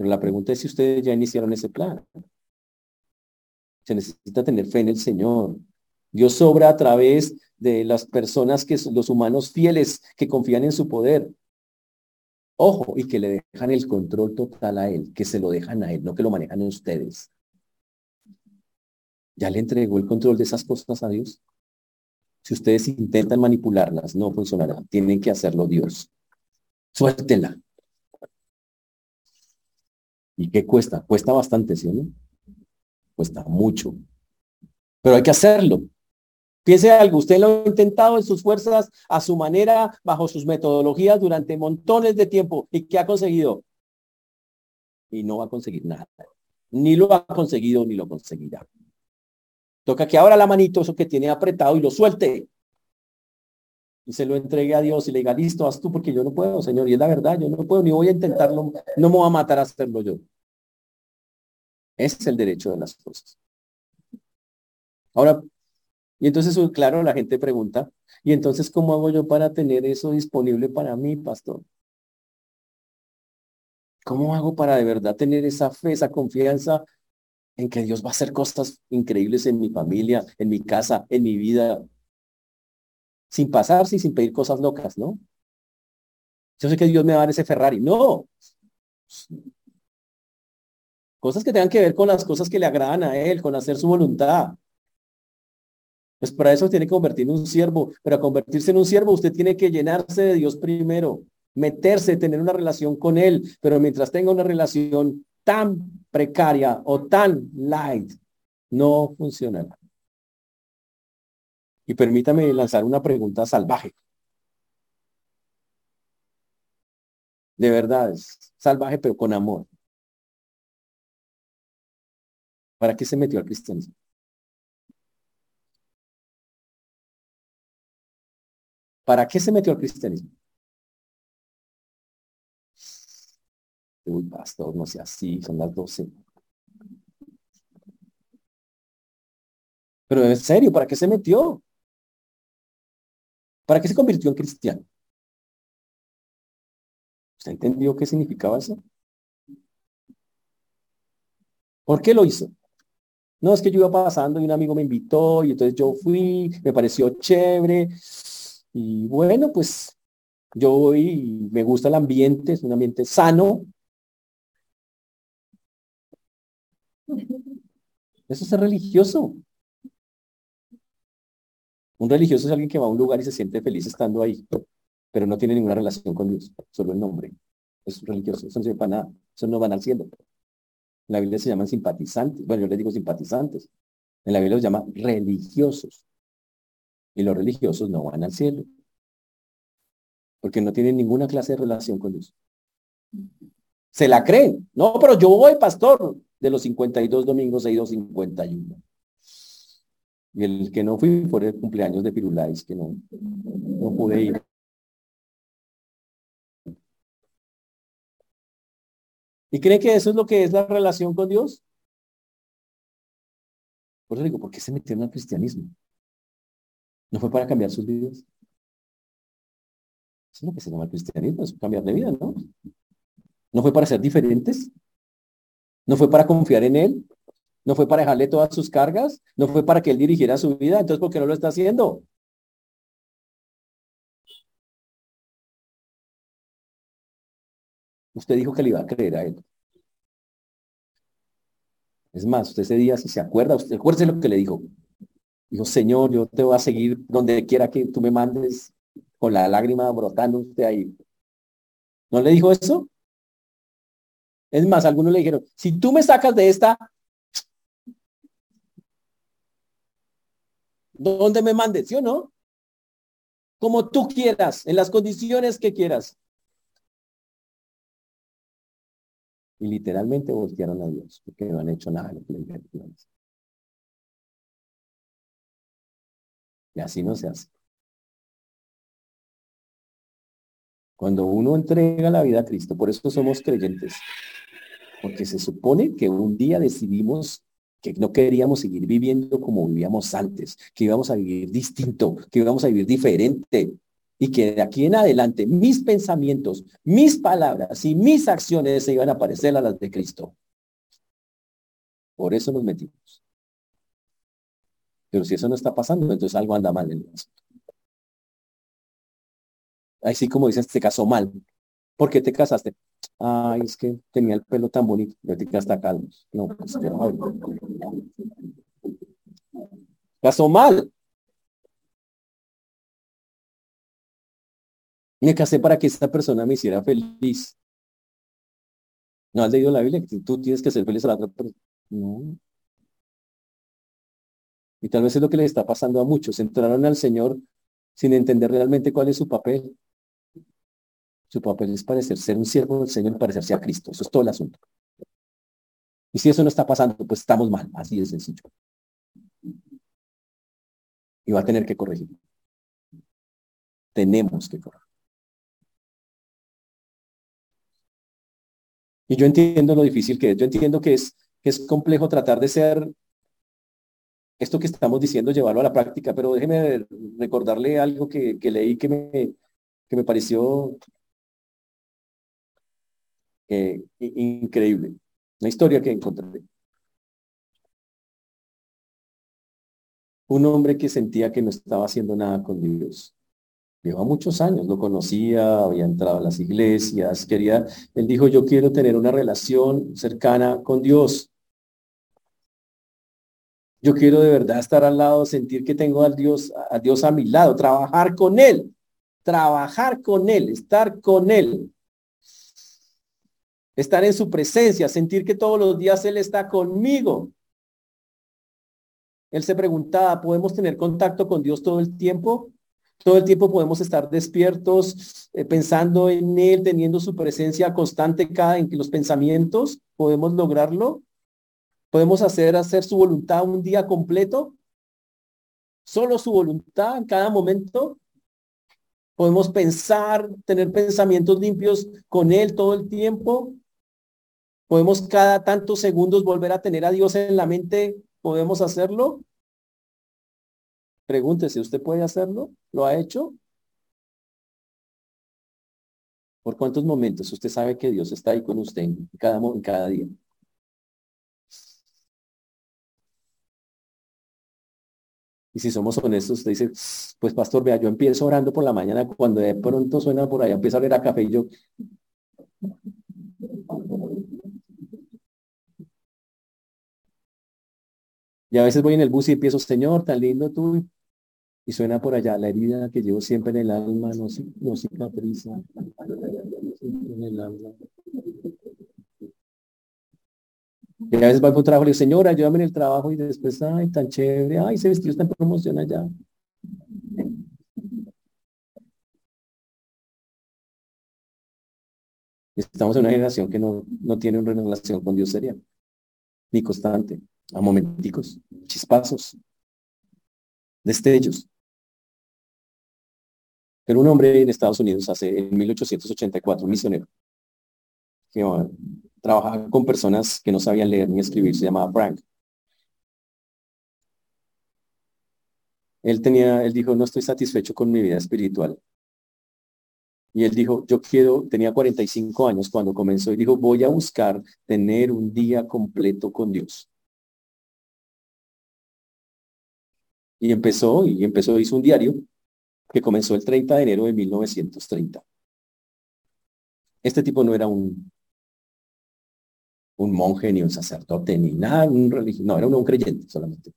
Pero la pregunta es si ustedes ya iniciaron ese plan. Se necesita tener fe en el Señor. Dios obra a través de las personas que son los humanos fieles que confían en su poder. Ojo, y que le dejan el control total a Él, que se lo dejan a Él, no que lo manejan ustedes. ¿Ya le entregó el control de esas cosas a Dios? Si ustedes intentan manipularlas, no funcionará. Tienen que hacerlo Dios. Suéltela. ¿Y qué cuesta? Cuesta bastante, ¿sí o no? Cuesta mucho. Pero hay que hacerlo. Piense algo, usted lo ha intentado en sus fuerzas, a su manera, bajo sus metodologías durante montones de tiempo. ¿Y qué ha conseguido? Y no va a conseguir nada. Ni lo ha conseguido ni lo conseguirá. Toca que abra la manito, eso que tiene apretado, y lo suelte. Y se lo entregue a Dios y le diga, listo, haz tú, porque yo no puedo, Señor. Y es la verdad, yo no puedo, ni voy a intentarlo, no me voy a matar a hacerlo yo. Ese es el derecho de las cosas. Ahora, y entonces, claro, la gente pregunta, ¿y entonces cómo hago yo para tener eso disponible para mí, pastor? ¿Cómo hago para de verdad tener esa fe, esa confianza en que Dios va a hacer cosas increíbles en mi familia, en mi casa, en mi vida? Sin pasarse y sin pedir cosas locas, ¿no? Yo sé que Dios me va a ese Ferrari. No. Cosas que tengan que ver con las cosas que le agradan a Él, con hacer su voluntad. Pues para eso tiene que convertir en un siervo. Pero convertirse en un siervo, usted tiene que llenarse de Dios primero, meterse, tener una relación con Él. Pero mientras tenga una relación tan precaria o tan light, no funcionará. Y permítame lanzar una pregunta salvaje. De verdad, salvaje, pero con amor. ¿Para qué se metió al cristianismo? ¿Para qué se metió al cristianismo? Uy, pastor, no sea así, son las 12. Pero en serio, ¿para qué se metió? ¿Para qué se convirtió en cristiano? ¿Usted entendió qué significaba eso? ¿Por qué lo hizo? No, es que yo iba pasando y un amigo me invitó y entonces yo fui, me pareció chévere y bueno, pues yo voy, me gusta el ambiente, es un ambiente sano. Eso es religioso. Un religioso es alguien que va a un lugar y se siente feliz estando ahí, pero no tiene ninguna relación con Dios, solo el nombre. Es religioso, eso no sirve para nada. Eso no van al cielo. En la Biblia se llaman simpatizantes. Bueno, yo les digo simpatizantes. En la Biblia los llama religiosos. Y los religiosos no van al cielo. Porque no tienen ninguna clase de relación con Dios. Se la creen. No, pero yo voy, pastor. De los 52 domingos he ido 51. Y el que no fui fue el cumpleaños de Pirulais, que no, no pude ir. ¿Y cree que eso es lo que es la relación con Dios? Por eso digo, ¿por qué se metieron al cristianismo? ¿No fue para cambiar sus vidas? Eso es lo que se llama el cristianismo, es cambiar de vida, ¿no? ¿No fue para ser diferentes? ¿No fue para confiar en Él? ¿No fue para dejarle todas sus cargas? ¿No fue para que Él dirigiera su vida? Entonces, ¿por qué no lo está haciendo? Usted dijo que le iba a creer a Él. Es más, usted ese día, si se acuerda, usted acuérdese lo que le dijo. Dijo, Señor, yo te voy a seguir donde quiera que tú me mandes con la lágrima brotando usted ahí. ¿No le dijo eso? Es más, algunos le dijeron, si tú me sacas de esta, ¿dónde me mandes? ¿Sí o no? Como tú quieras, en las condiciones que quieras. Y literalmente voltearon a Dios, porque no han hecho nada Y así no se hace. Cuando uno entrega la vida a Cristo, por eso somos creyentes, porque se supone que un día decidimos que no queríamos seguir viviendo como vivíamos antes, que íbamos a vivir distinto, que íbamos a vivir diferente, y que de aquí en adelante mis pensamientos, mis palabras y mis acciones se iban a parecer a las de Cristo. Por eso nos metimos. Pero si eso no está pasando, entonces algo anda mal en el asunto. Así como dices, te casó mal. ¿Por qué te casaste? Ay, es que tenía el pelo tan bonito. Ya te quedaste calmo. No, pues, Casó mal. Me casé para que esta persona me hiciera feliz. ¿No has leído la Biblia? Tú tienes que ser feliz a la otra persona. No. Y tal vez es lo que le está pasando a muchos. Entraron al Señor sin entender realmente cuál es su papel. Su papel es parecer ser un siervo del Señor y parecerse a Cristo. Eso es todo el asunto. Y si eso no está pasando, pues estamos mal. Así de sencillo. Y va a tener que corregir. Tenemos que corregir. Y yo entiendo lo difícil que es. Yo entiendo que es, es complejo tratar de ser esto que estamos diciendo, llevarlo a la práctica, pero déjeme recordarle algo que, que leí que me, que me pareció eh, increíble. Una historia que encontré. Un hombre que sentía que no estaba haciendo nada con Dios. Lleva muchos años, lo conocía, había entrado a las iglesias, quería, él dijo, yo quiero tener una relación cercana con Dios. Yo quiero de verdad estar al lado, sentir que tengo a Dios, a Dios a mi lado, trabajar con Él, trabajar con Él, estar con Él. Estar en su presencia, sentir que todos los días Él está conmigo. Él se preguntaba, ¿podemos tener contacto con Dios todo el tiempo? Todo el tiempo podemos estar despiertos, eh, pensando en Él, teniendo su presencia constante cada en los pensamientos. ¿Podemos lograrlo? ¿Podemos hacer, hacer su voluntad un día completo? ¿Solo su voluntad en cada momento? ¿Podemos pensar, tener pensamientos limpios con Él todo el tiempo? ¿Podemos cada tantos segundos volver a tener a Dios en la mente? ¿Podemos hacerlo? Pregúntese, ¿usted puede hacerlo? ¿Lo ha hecho? ¿Por cuántos momentos usted sabe que Dios está ahí con usted en cada, día? Y si somos honestos, usted dice, pues pastor, vea, yo empiezo orando por la mañana, cuando de pronto suena por allá, empieza a ver a café y yo... Y a veces voy en el bus y empiezo, Señor, tan lindo tú, y suena por allá la herida que llevo siempre en el alma, no, no cicatriza. Y a veces va por trabajo y le digo, señora, ayúdame en el trabajo y después, ay, tan chévere, ay, ese vestido está en promoción allá. Estamos en una generación que no, no tiene una relación con Dios seria, ni constante, a momenticos, chispazos, destellos. Pero un hombre en Estados Unidos hace en 1884, un misionero, que trabajaba con personas que no sabían leer ni escribir, se llamaba Frank. Él tenía, él dijo, no estoy satisfecho con mi vida espiritual. Y él dijo, yo quiero, tenía 45 años cuando comenzó y dijo, voy a buscar tener un día completo con Dios. Y empezó, y empezó, hizo un diario que comenzó el 30 de enero de 1930. Este tipo no era un, un monje, ni un sacerdote, ni nada, un religioso, no, era un, un creyente solamente,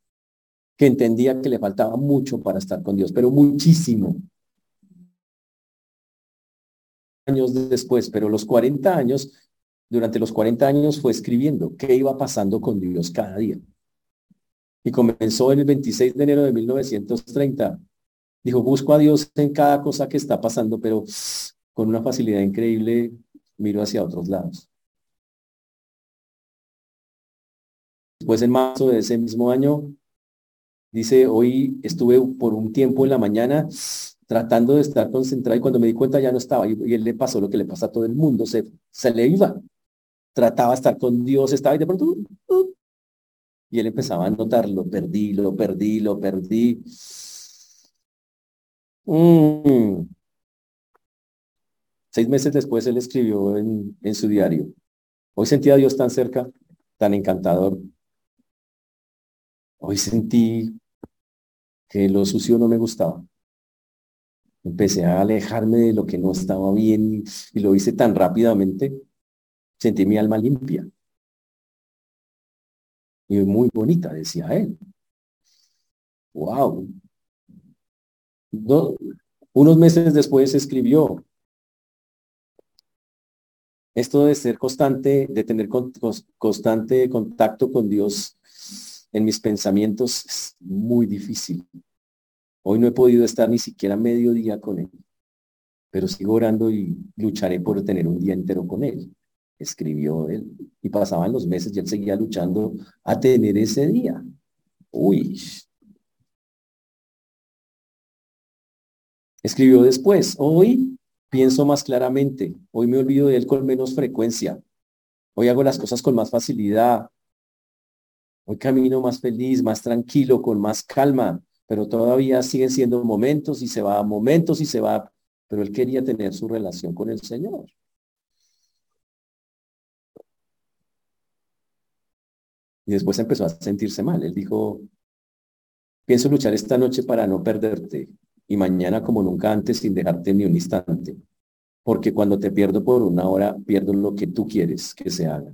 que entendía que le faltaba mucho para estar con Dios, pero muchísimo años después, pero los 40 años, durante los 40 años fue escribiendo qué iba pasando con Dios cada día. Y comenzó en el 26 de enero de 1930. Dijo, busco a Dios en cada cosa que está pasando, pero con una facilidad increíble miro hacia otros lados. Después, en marzo de ese mismo año, dice, hoy estuve por un tiempo en la mañana tratando de estar concentrado y cuando me di cuenta ya no estaba y, él le pasó lo que le pasa a todo el mundo, se, le iba, trataba de estar con Dios, estaba y de pronto, uh, y él empezaba a notar, lo perdí, lo perdí, lo perdí. Mm. Seis meses después él escribió en, en su diario, hoy sentí a Dios tan cerca, tan encantador. Hoy sentí que lo sucio no me gustaba. Empecé a alejarme de lo que no estaba bien y, lo hice tan rápidamente. Sentí mi alma limpia. Muy bonita, decía él. Wow. unos meses después escribió, esto de ser constante, de tener constante contacto con Dios en mis pensamientos es muy difícil. Hoy no he podido estar ni siquiera medio día con él, pero sigo orando y lucharé por tener un día entero con él. Escribió él. Y pasaban los meses y él seguía luchando a tener ese día. Uy. Escribió después, hoy pienso más claramente, hoy me olvido de él con menos frecuencia, hoy hago las cosas con más facilidad, hoy camino más feliz, más tranquilo, con más calma, pero todavía siguen siendo momentos y se va, momentos y se va, pero él quería tener su relación con el Señor. Y después empezó a sentirse mal. Él dijo, pienso luchar esta noche para no perderte y mañana como nunca antes sin dejarte ni un instante. Porque cuando te pierdo por una hora, pierdo lo que tú quieres que se haga.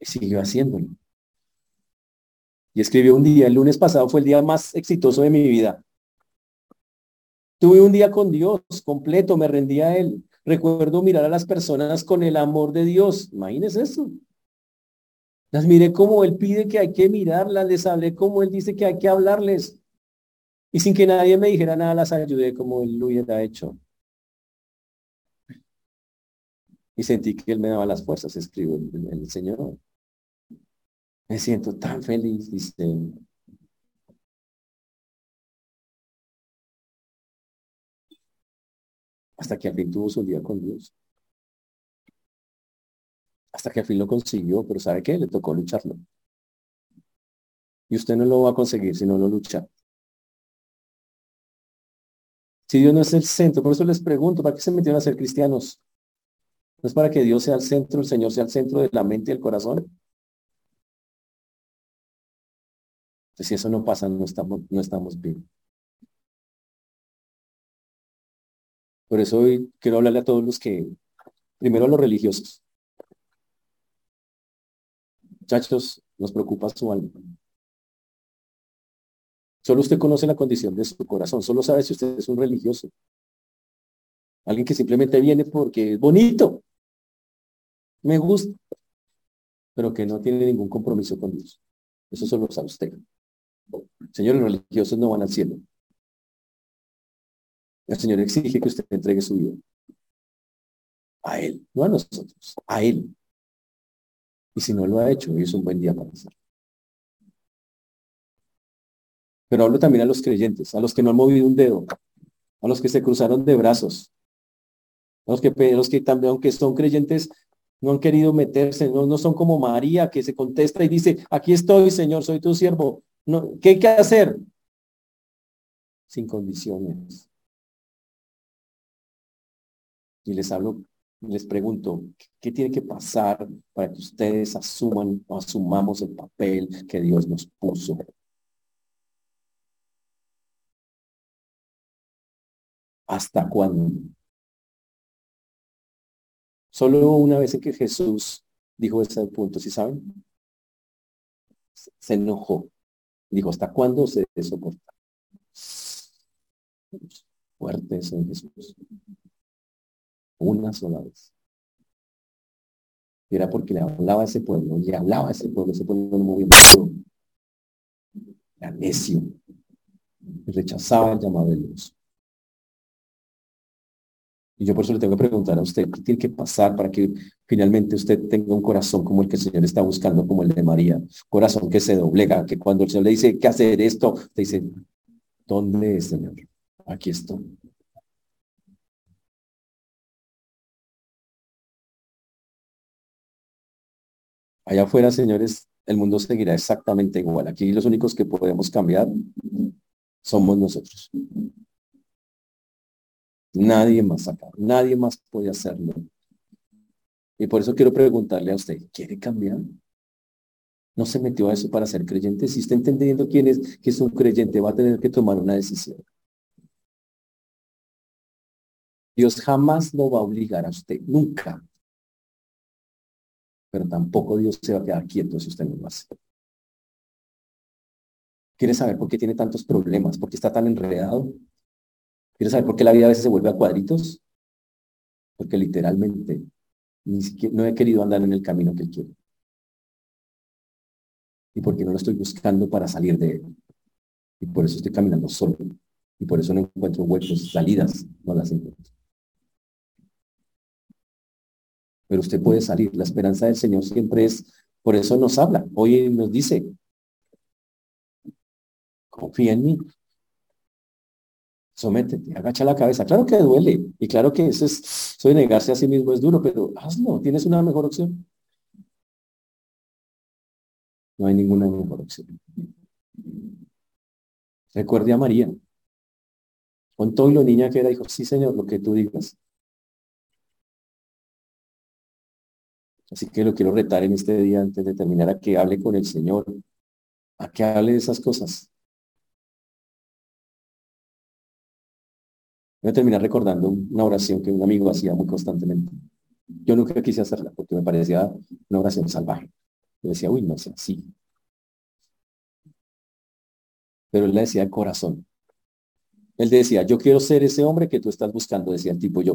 Y siguió haciéndolo. Y escribió un día, el lunes pasado fue el día más exitoso de mi vida. Tuve un día con Dios completo, me rendí a Él. Recuerdo mirar a las personas con el amor de Dios. Imagínense eso. Las miré como Él pide que hay que mirarlas, les hablé como Él dice que hay que hablarles. Y sin que nadie me dijera nada, las ayudé como Él lo hubiera hecho. Y sentí que Él me daba las fuerzas, escribo el, el Señor. Me siento tan feliz, dice. Hasta que al fin tuvo su día con Dios. Hasta que al fin lo consiguió, pero ¿sabe qué? Le tocó lucharlo. Y usted no lo va a conseguir si no lo lucha. Si Dios no es el centro, por eso les pregunto, ¿para qué se metieron a ser cristianos? ¿No es para que Dios sea el centro, el Señor sea el centro de la mente y el corazón? si eso no pasa, no estamos, no estamos bien. Por eso hoy quiero hablarle a todos los que, primero a los religiosos. Muchachos, nos preocupa su alma. Solo usted conoce la condición de su corazón, solo sabe si usted es un religioso. Alguien que simplemente viene porque es bonito, me gusta, pero que no tiene ningún compromiso con Dios. Eso solo sabe usted. Señores religiosos no van al cielo. El Señor exige que usted entregue su vida. A Él, no a nosotros, a Él. Y si no lo ha hecho, es un buen día para hacerlo. Pero hablo también a los creyentes, a los que no han movido un dedo, a los que se cruzaron de brazos, a los que, los que también, aunque son creyentes, no han querido meterse, no, no son como María que se contesta y dice, aquí estoy, Señor, soy tu siervo. ¿Qué hay que hacer? Sin condiciones. Y les hablo, les pregunto, ¿qué tiene que pasar para que ustedes asuman o asumamos el papel que Dios nos puso? ¿Hasta cuándo? Solo una vez que Jesús dijo ese punto, ¿sí saben? Se enojó. Dijo, ¿hasta cuándo se soporta? Fuerte en Jesús. Una sola vez. era porque le hablaba a ese pueblo, y hablaba a ese pueblo, ese pueblo no movía Era necio. Rechazaba el llamado de Dios. Y yo por eso le tengo que preguntar a usted, ¿qué tiene que pasar para que finalmente usted tenga un corazón como el que el Señor está buscando, como el de María? Corazón que se doblega, que cuando el Señor le dice que hacer esto, te dice, ¿dónde es, Señor? Aquí estoy. Allá afuera, señores, el mundo seguirá exactamente igual. Aquí los únicos que podemos cambiar somos nosotros. Nadie más acá, nadie más puede hacerlo. Y por eso quiero preguntarle a usted, ¿quiere cambiar? No se metió a eso para ser creyente. Si está entendiendo quién es, que es un creyente, va a tener que tomar una decisión. Dios jamás lo va a obligar a usted, nunca. Pero tampoco Dios se va a quedar quieto si usted no lo hace. ¿Quiere saber por qué tiene tantos problemas? ¿Por qué está tan enredado? ¿Quieres saber por qué la vida a veces se vuelve a cuadritos? Porque literalmente ni siquiera, no he querido andar en el camino que quiero. Y porque no lo estoy buscando para salir de él. Y por eso estoy caminando solo. Y por eso no encuentro huecos, salidas, no las encuentro. Pero usted puede salir. La esperanza del Señor siempre es, por eso nos habla. Hoy nos dice, confía en mí, sométete, agacha la cabeza. Claro que duele y claro que eso es, soy negarse a sí mismo es duro, pero hazlo, tienes una mejor opción. No hay ninguna mejor opción. Recuerde a María. Con todo y lo niña que era, dijo, sí, Señor, lo que tú digas. Así que lo quiero retar en este día antes de terminar a que hable con el Señor, a que hable de esas cosas. Voy a terminar recordando una oración que un amigo hacía muy constantemente. Yo nunca quise hacerla porque me parecía una oración salvaje. Yo decía, uy, no sé, sí. Pero él le decía el corazón. Él decía, yo quiero ser ese hombre que tú estás buscando, decía el tipo. Yo,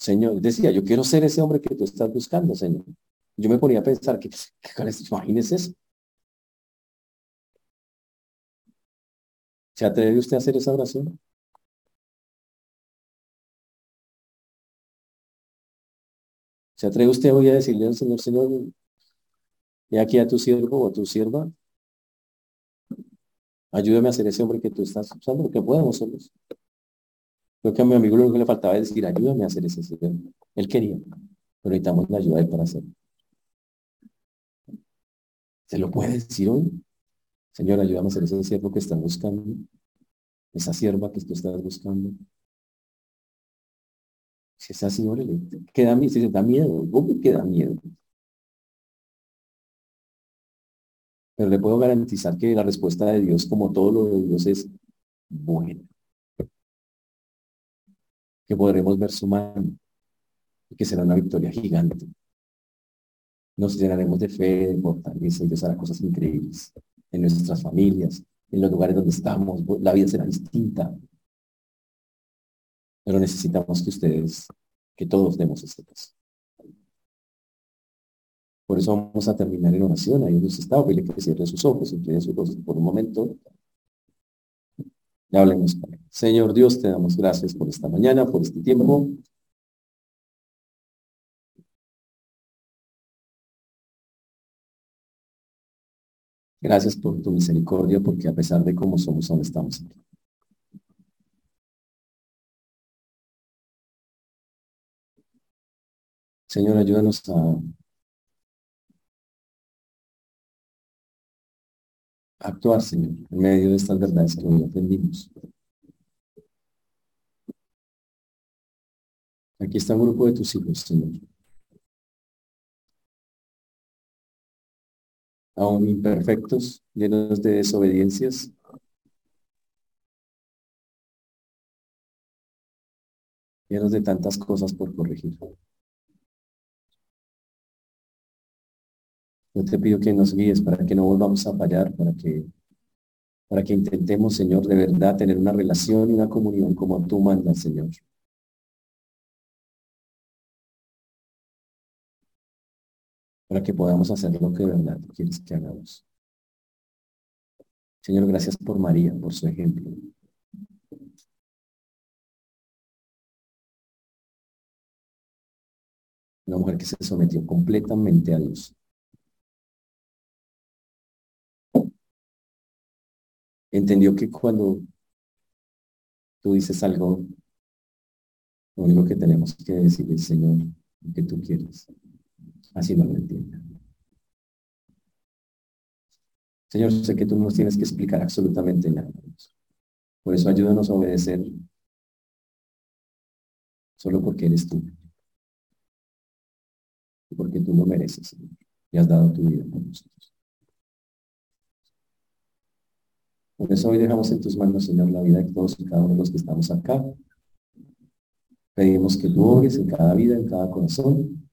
Señor, decía, yo quiero ser ese hombre que tú estás buscando, Señor. Yo me ponía a pensar que, imagínese eso. ¿Se atreve usted a hacer esa oración? ¿Se atreve usted hoy a decirle al Señor, Señor, y aquí a tu siervo o a tu sierva? Ayúdame a ser ese hombre que tú estás usando, porque podemos solos. Creo que a mi amigo lo que le faltaba es decir, ayúdame a hacer ese siervo. Él quería, pero necesitamos la ayuda de él para hacerlo. ¿Se lo puede decir hoy? Señor, ayúdame a ser ese siervo que estás buscando, esa sierva que tú estás buscando. Si es así, órale, queda, si da miedo, ¿cómo queda miedo? Pero le puedo garantizar que la respuesta de Dios, como todo lo de Dios, es buena. Que podremos ver su mano y que será una victoria gigante. nos llenaremos de fe, de fortaleza y Dios hará cosas increíbles en nuestras familias, en los lugares donde estamos. La vida será distinta. Pero necesitamos que ustedes, que todos demos este paso. Por eso vamos a terminar en oración. Ahí donde está, que cierre sus ojos, incline sus ojos por un momento. Y hablemos. Señor Dios, te damos gracias por esta mañana, por este tiempo. Gracias por tu misericordia, porque a pesar de cómo somos, aún estamos aquí. Señor, ayúdanos a actuar, Señor, en medio de estas verdades que hoy aprendimos. Aquí está un grupo de tus hijos, Señor. Aún imperfectos, llenos de desobediencias. Llenos de tantas cosas por corregir. Te pido que nos guíes para que no volvamos a fallar, para que, para que intentemos, Señor, de verdad tener una relación y una comunión como tú mandas, Señor. Para que podamos hacer lo que de verdad quieres que hagamos. Señor, gracias por María, por su ejemplo. Una mujer que se sometió completamente a Dios. Entendió que cuando tú dices algo, lo único que tenemos que decir es, Señor, lo que tú quieres. Así no lo entienda. Señor, sé que tú no nos tienes que explicar absolutamente nada. Por eso ayúdanos a obedecer solo porque eres tú. Y porque tú lo mereces. Y has dado tu vida por nosotros. Por eso hoy dejamos en tus manos, Señor, la vida de todos y cada uno de los que estamos acá. Pedimos que tú obres en cada vida, en cada corazón,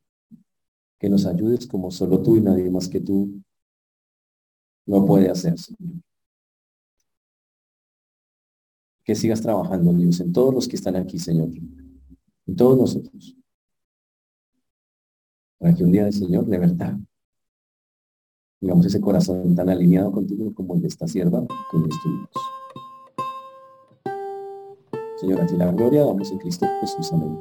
que nos ayudes como solo tú y nadie más que tú no puede hacer, Señor. Que sigas trabajando, Dios, en todos los que están aquí, Señor, en todos nosotros. Para que un día, Señor, de verdad, digamos, ese corazón tan alineado contigo como el de esta sierva que hoy estuvimos. Señor, a ti la gloria, damos en Cristo Jesús. Amén.